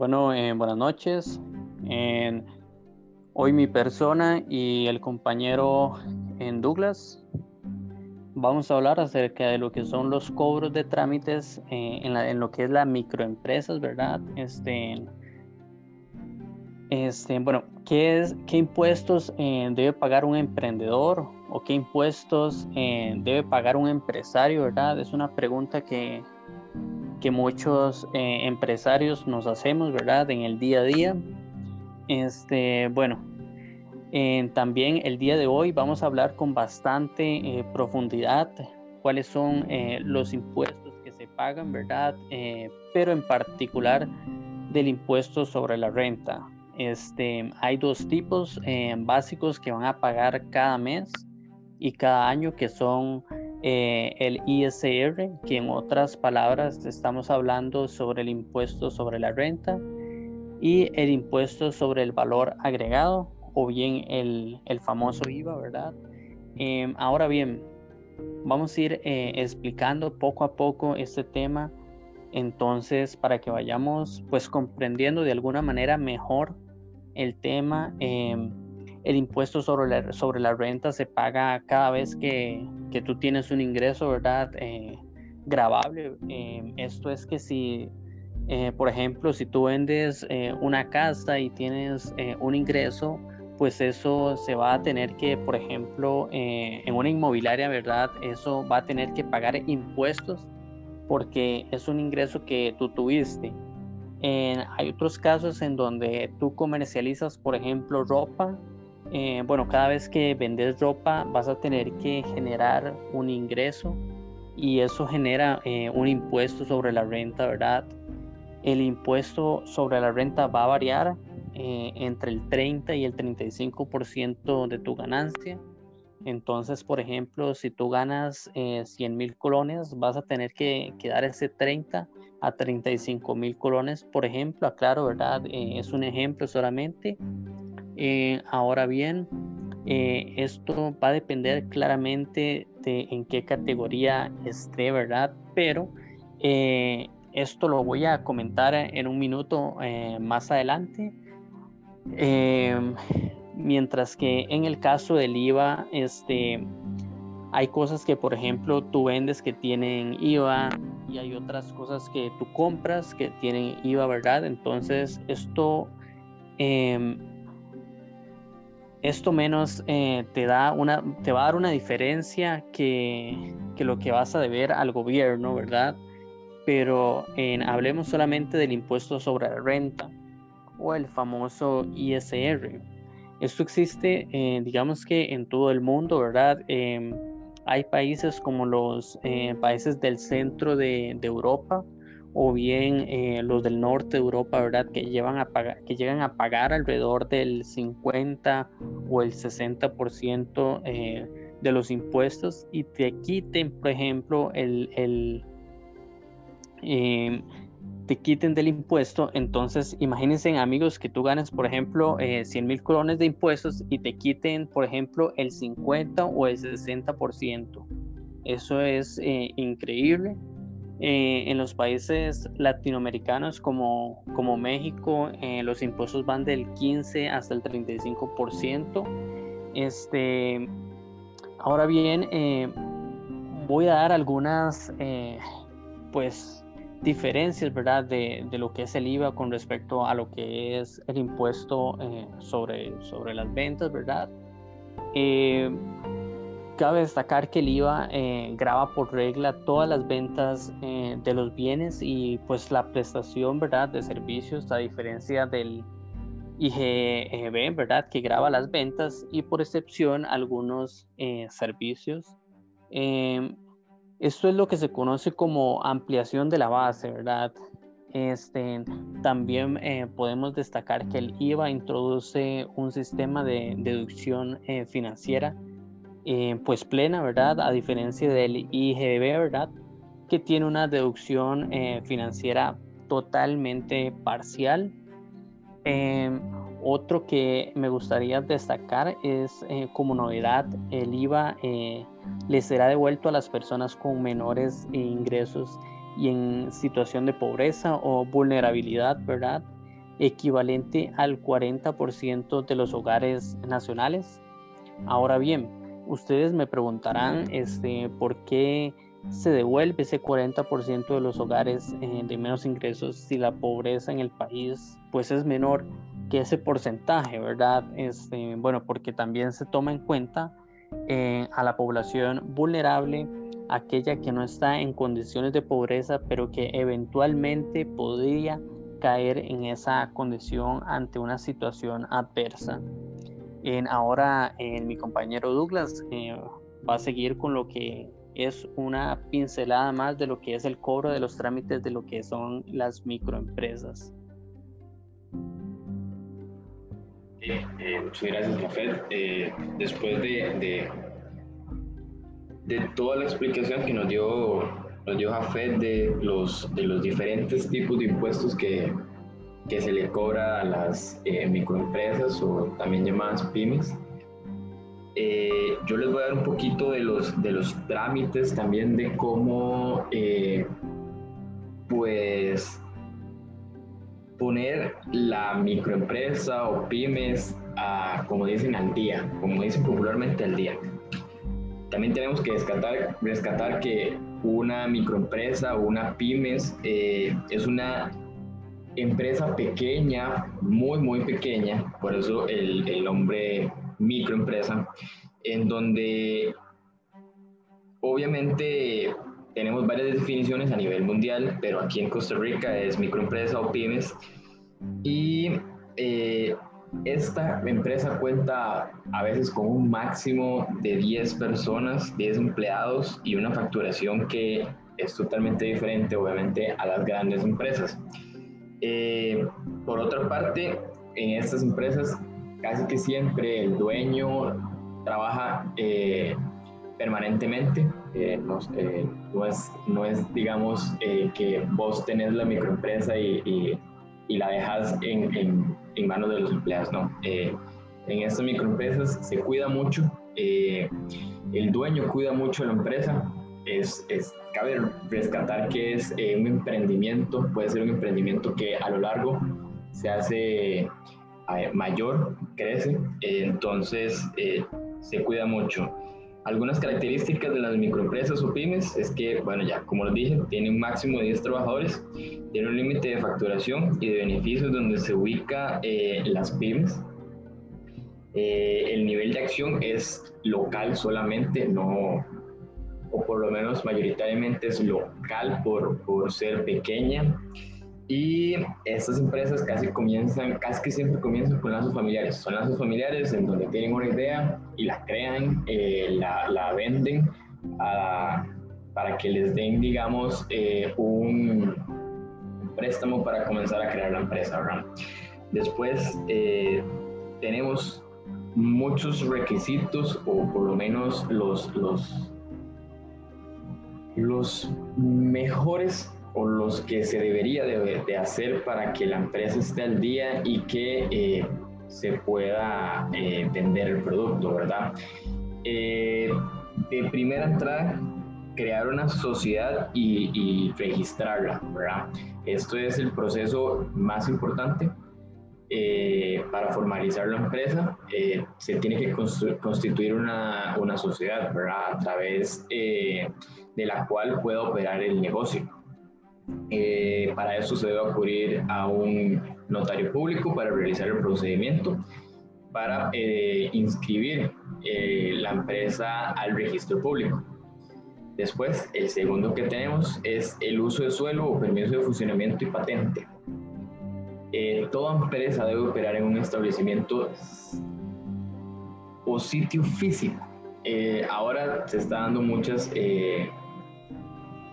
Bueno, eh, buenas noches. hoy mi persona y el compañero en Douglas vamos a hablar acerca de lo que son los cobros de trámites eh, en, lo que es la microempresas, ¿verdad? Este, este, bueno, ¿qué, es, qué impuestos eh, debe pagar un emprendedor o qué impuestos debe pagar un empresario, ¿verdad? Es una pregunta que que muchos eh, empresarios nos hacemos, ¿verdad? En el día a día. Este, bueno, también el día de hoy vamos a hablar con bastante eh, profundidad cuáles son eh, los impuestos que se pagan, ¿verdad? pero en particular del impuesto sobre la renta. Este, hay dos tipos básicos que van a pagar cada mes y cada año que son eh, el ISR, que en otras palabras estamos hablando sobre el impuesto sobre la renta y el impuesto sobre el valor agregado o bien el, famoso IVA, ¿verdad? Em, ahora bien, vamos a ir eh, explicando poco a poco este tema, entonces para que vayamos pues comprendiendo de alguna manera mejor el tema. Em, el impuesto sobre la, sobre la renta se paga cada vez que, que tú tienes un ingreso, ¿verdad? Eh, grabable. Eh, esto es que si, eh, por ejemplo, si tú vendes una casa y tienes un ingreso, pues eso se va a tener que, por ejemplo, en una inmobiliaria, ¿verdad? Eso va a tener que pagar impuestos porque es un ingreso que tú tuviste. hay otros casos en donde tú comercializas, por ejemplo, ropa eh, bueno, cada vez que vendes ropa vas a tener que generar un ingreso y eso genera eh, un impuesto sobre la renta, ¿verdad? El impuesto sobre la renta va a variar eh, entre el 30 y el 35% de tu ganancia. Entonces, por ejemplo, si tú ganas 100 mil colones, vas a tener que, que, dar ese 30 a 35 mil colones, por ejemplo. Aclaro, ¿verdad? es un ejemplo solamente. Eh, ahora bien, eh, esto va a depender claramente de en qué categoría esté, ¿verdad? Pero eh, esto lo voy a comentar en un minuto más adelante. mientras que en el caso del IVA, este, hay cosas que, por ejemplo, tú vendes que tienen IVA y hay otras cosas que tú compras que tienen IVA, ¿verdad? Entonces, esto em, esto menos eh, te, da una, te va a dar una diferencia que, que, lo que vas a deber al gobierno, ¿verdad? Pero hablemos solamente del impuesto sobre la renta o el famoso ISR. Esto existe, eh, digamos que en todo el mundo, ¿verdad? Em, hay países como los eh, países del centro de, de Europa, o bien eh, los del norte de Europa, ¿verdad? Que, llevan a pagar, que llegan a pagar alrededor del 50 o el 60% eh, de los impuestos y te quiten, por ejemplo, el, el em, te quiten del impuesto, entonces imagínense amigos que tú ganes, por ejemplo, 100 eh, mil colones de impuestos y te quiten, por ejemplo, el 50 o el 60%. Eso es increíble eh, en los países latinoamericanos como, como México, eh, los impuestos van del 15 hasta el 35%. Este, ahora bien, eh, voy a dar algunas pues, diferencias ¿verdad? De, de, lo que es el IVA con respecto a lo que es el impuesto sobre, sobre las ventas, ¿verdad? Cabe destacar que el IVA eh, graba por regla todas las ventas eh, de los bienes y pues la prestación ¿verdad? de servicios a diferencia del IGB, ¿verdad? que graba las ventas y por excepción algunos eh, servicios. Em, esto es lo que se conoce como ampliación de la base, ¿verdad? Este, también podemos destacar que el IVA introduce un sistema de deducción financiera eh, pues plena, ¿verdad? A diferencia del IGB, ¿verdad? Que tiene una deducción eh, financiera totalmente parcial. Em, otro que me gustaría destacar es eh, como novedad, el IVA le será devuelto a las personas con menores ingresos y en situación de pobreza o vulnerabilidad, ¿verdad? equivalente al 40% de los hogares nacionales. Ahora bien, ustedes me preguntarán este, por qué se devuelve ese 40% de los hogares eh, de menos ingresos si la pobreza en el país pues es menor que ese porcentaje, ¿verdad? Este, bueno, porque también se toma en cuenta eh, a la población vulnerable, aquella que no está en condiciones de pobreza, pero que eventualmente podría caer en esa condición ante una situación adversa. En, ahora en mi compañero Douglas eh, va a seguir con lo que es una pincelada más de lo que es el cobro de los trámites de lo que son las microempresas. Eh, muchas gracias, Jafet. Eh, después de, de, toda la explicación que nos dio, nos dio Jafet de los, de los diferentes tipos de impuestos que, que se le cobra a las eh, microempresas o también llamadas pymes, yo les voy a dar un poquito de los, de los trámites también de cómo, pues, poner la microempresa o pymes, a, como dicen, al día, como dicen popularmente al día. También tenemos que rescatar, rescatar que una microempresa o una pymes eh, es una empresa pequeña, muy, muy pequeña, por eso el, el nombre microempresa, en donde obviamente tenemos varias definiciones a nivel mundial, pero aquí en Costa Rica es microempresa o pymes. Y eh, esta empresa cuenta a veces con un máximo de 10 personas, 10 empleados y una facturación que es totalmente diferente, obviamente, a las grandes empresas. Eh, por otra parte, en estas empresas casi que siempre el dueño trabaja eh, permanentemente eh, no, es, no es, digamos, que vos tenés la microempresa y, la dejas en, manos de los empleados, ¿no? en estas microempresas se cuida mucho, el dueño cuida mucho la empresa, es, es, cabe rescatar que es un emprendimiento, puede ser un emprendimiento que a lo largo se hace mayor, crece, entonces se cuida mucho. Algunas características de las microempresas o pymes es que, bueno, ya como les dije, tienen un máximo de 10 trabajadores, tiene un límite de facturación y de beneficios donde se ubica eh, las pymes. Eh, el nivel de acción es local solamente, no, o por lo menos mayoritariamente es local por, por ser pequeña. Y estas empresas casi comienzan, casi que siempre comienzan con lazos familiares. Son lazos familiares en donde tienen una idea y la crean, eh, la, la, venden para que les den, digamos, eh, un préstamo para comenzar a crear la empresa. ¿verdad? Después eh, tenemos muchos requisitos o por lo menos los, los, los mejores o los que se debería de, hacer para que la empresa esté al día y que eh, se pueda eh, vender el producto, ¿verdad? Eh, de primera entrada, crear una sociedad y, y, registrarla, ¿verdad? Esto es el proceso más importante. Para formalizar la empresa se tiene que constituir una, una sociedad, ¿verdad? A través de la cual pueda operar el negocio. Eh, para eso se debe acudir a un notario público para realizar el procedimiento para eh, inscribir eh, la empresa al registro público. Después, el segundo que tenemos es el uso de suelo o permiso de funcionamiento y patente. Toda empresa debe operar en un establecimiento o sitio físico. ahora se está dando muchas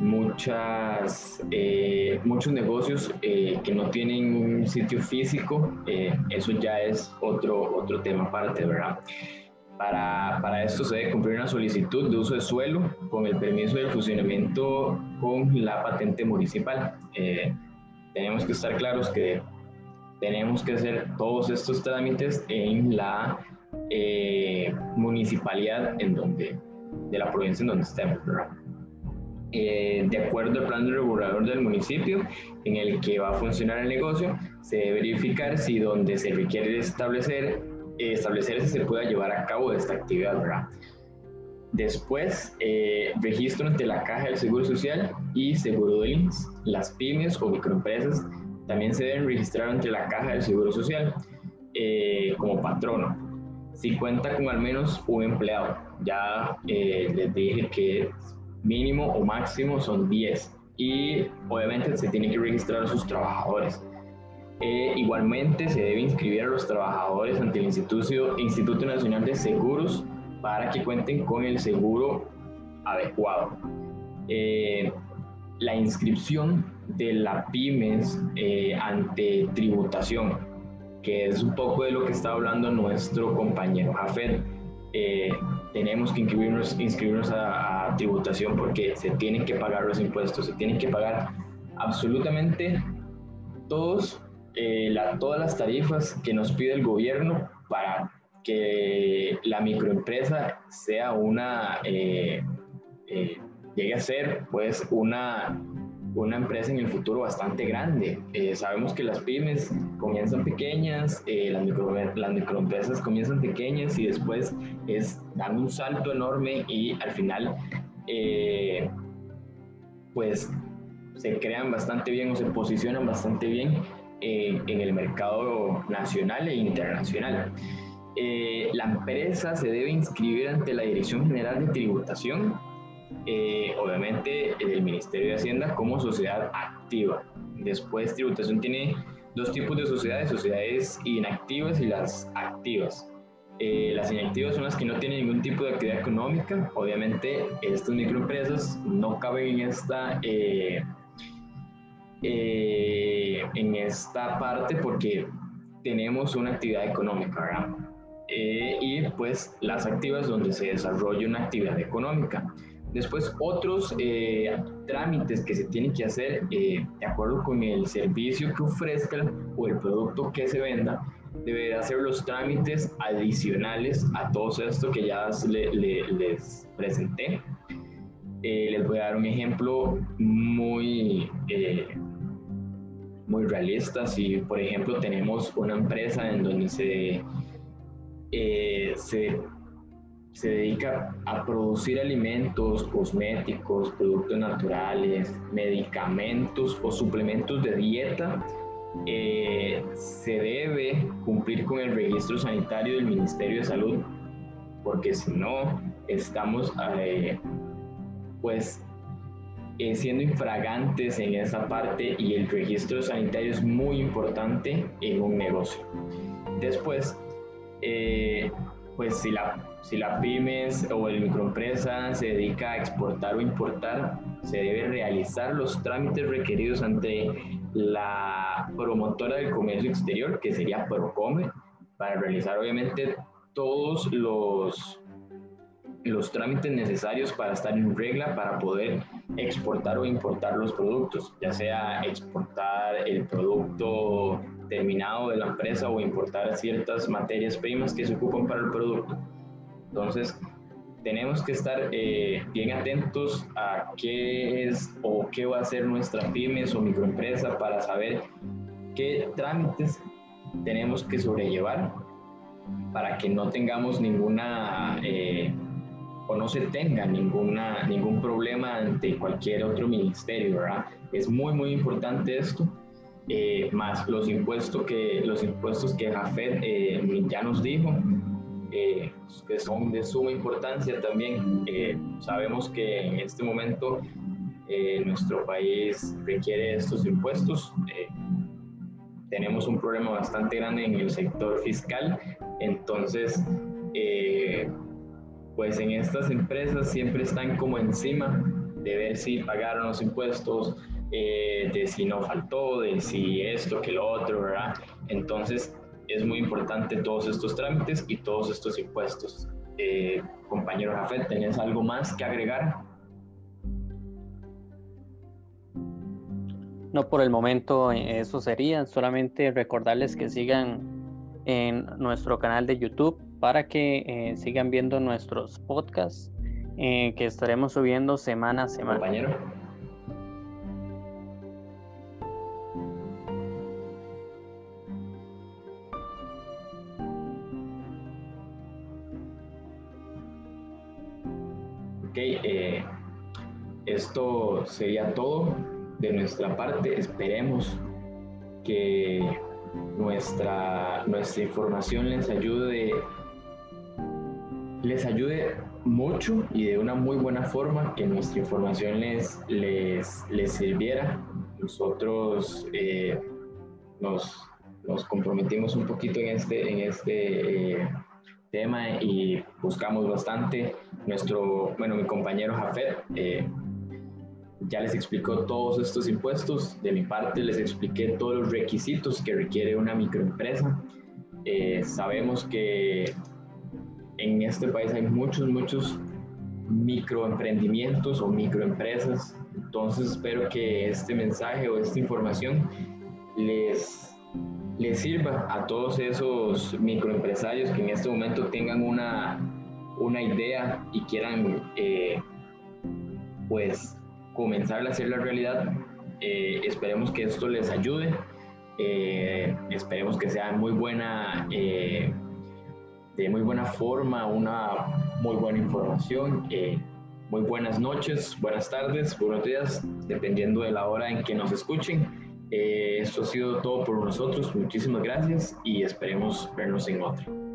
muchas, eh, muchos negocios eh, que no tienen un sitio físico, eh, eso ya es otro, otro tema aparte, ¿verdad? Para, para, esto se debe cumplir una solicitud de uso de suelo con el permiso de funcionamiento con la patente municipal. tenemos que estar claros que tenemos que hacer todos estos trámites en la municipalidad en donde, de la provincia en donde estemos, eh, de acuerdo al plan regulador del municipio en el que va a funcionar el negocio, se debe verificar si donde se requiere establecer, eh, establecerse se pueda llevar a cabo esta actividad, ¿verdad? Después, eh, registro ante la Caja del Seguro Social y Seguro de. Las pymes o microempresas también se deben registrar ante la Caja del Seguro Social eh, como patrono. Si cuenta con al menos un empleado, ya eh, les dije que mínimo o máximo son 10 y obviamente se tiene que registrar a sus trabajadores. igualmente se debe inscribir a los trabajadores ante el Instituto, Instituto Nacional de Seguros para que cuenten con el seguro adecuado. Eh, la inscripción de la pymes eh, ante tributación, que es un poco de lo que está hablando nuestro compañero Jafet. Eh, tenemos que inscribirnos, inscribirnos a, tributación porque se tienen que pagar los impuestos, se tienen que pagar absolutamente todos, todas las tarifas que nos pide el gobierno para que la microempresa sea una, eh, eh, llegue a ser pues una, una empresa en el futuro bastante grande. Eh, sabemos que las pymes comienzan pequeñas, las, micro, las microempresas comienzan pequeñas y después es, dan un salto enorme y al final pues se crean bastante bien o se posicionan bastante bien en el mercado nacional e internacional. Eh, la empresa se debe inscribir ante la Dirección General de Tributación, eh, obviamente el Ministerio de Hacienda como sociedad activa. Después, tributación tiene dos tipos de sociedades, sociedades inactivas y las activas. Eh, las inactivas son las que no tienen ningún tipo de actividad económica. Obviamente, estas microempresas no caben en esta, en esta parte porque tenemos una actividad económica, ¿verdad? Eh, y pues las activas donde se desarrolla una actividad económica. Después otros eh, trámites que se tienen que hacer eh, de acuerdo con el servicio que ofrezca o el producto que se venda, debe hacer los trámites adicionales a todo esto que ya les presenté. les voy a dar un ejemplo muy, muy realista. Si por ejemplo tenemos una empresa en donde se eh, se, se, dedica a producir alimentos, cosméticos, productos naturales, medicamentos o suplementos de dieta, eh, se debe cumplir con el registro sanitario del Ministerio de Salud, porque si no, estamos eh, pues siendo infragantes en esa parte y el registro sanitario es muy importante en un negocio. Después, eh, pues si la, si la pymes o el microempresa se dedica a exportar o importar, se debe realizar los trámites requeridos ante la promotora del comercio exterior, que sería Procome, para realizar obviamente todos los, los trámites necesarios para estar en regla para poder exportar o importar los productos, ya sea exportar el producto terminado de la empresa o importar ciertas materias primas que se ocupan para el producto. Entonces, tenemos que estar eh, bien atentos a qué es o qué va a hacer nuestra pymes o microempresa para saber qué trámites tenemos que sobrellevar para que no tengamos ninguna eh, o no se tenga ninguna, ningún problema ante cualquier otro ministerio, ¿verdad? Es muy, muy importante esto eh, más los impuestos que, los impuestos que Jafet eh, ya nos dijo, eh, que son de suma importancia también. sabemos que en este momento nuestro país requiere estos impuestos. tenemos un problema bastante grande en el sector fiscal, entonces, pues en estas empresas siempre están como encima de ver si pagaron los impuestos, eh, de si no faltó, de si esto, que lo otro, ¿verdad? Entonces es muy importante todos estos trámites y todos estos impuestos. Eh, compañero Jafet, ¿tenés algo más que agregar? No, por el momento eh, eso sería. Solamente recordarles que sigan en nuestro canal de YouTube para que sigan viendo nuestros podcasts eh, que estaremos subiendo semana a semana. Compañero. Ok, eh, esto sería todo de nuestra parte. Esperemos que nuestra, nuestra información les ayude, les ayude mucho y de una muy buena forma, que nuestra información les, les, les sirviera. Nosotros eh, nos, nos, comprometimos un poquito en este, en este eh, tema y buscamos bastante. Nuestro, bueno, mi compañero Jafet eh, ya les explicó todos estos impuestos. De mi parte les expliqué todos los requisitos que requiere una microempresa. Eh, sabemos que en este país hay muchos, muchos microemprendimientos o microempresas. Entonces espero que este mensaje o esta información les, les sirva a todos esos microempresarios que en este momento tengan una, una idea y quieran eh, pues comenzar a hacer la realidad. Eh, esperemos que esto les ayude. Eh, esperemos que sea muy buena, de muy buena forma, una muy buena información. muy buenas noches, buenas tardes, buenos días, dependiendo de la hora en que nos escuchen. Esto ha sido todo por nosotros. Muchísimas gracias y esperemos vernos en otro.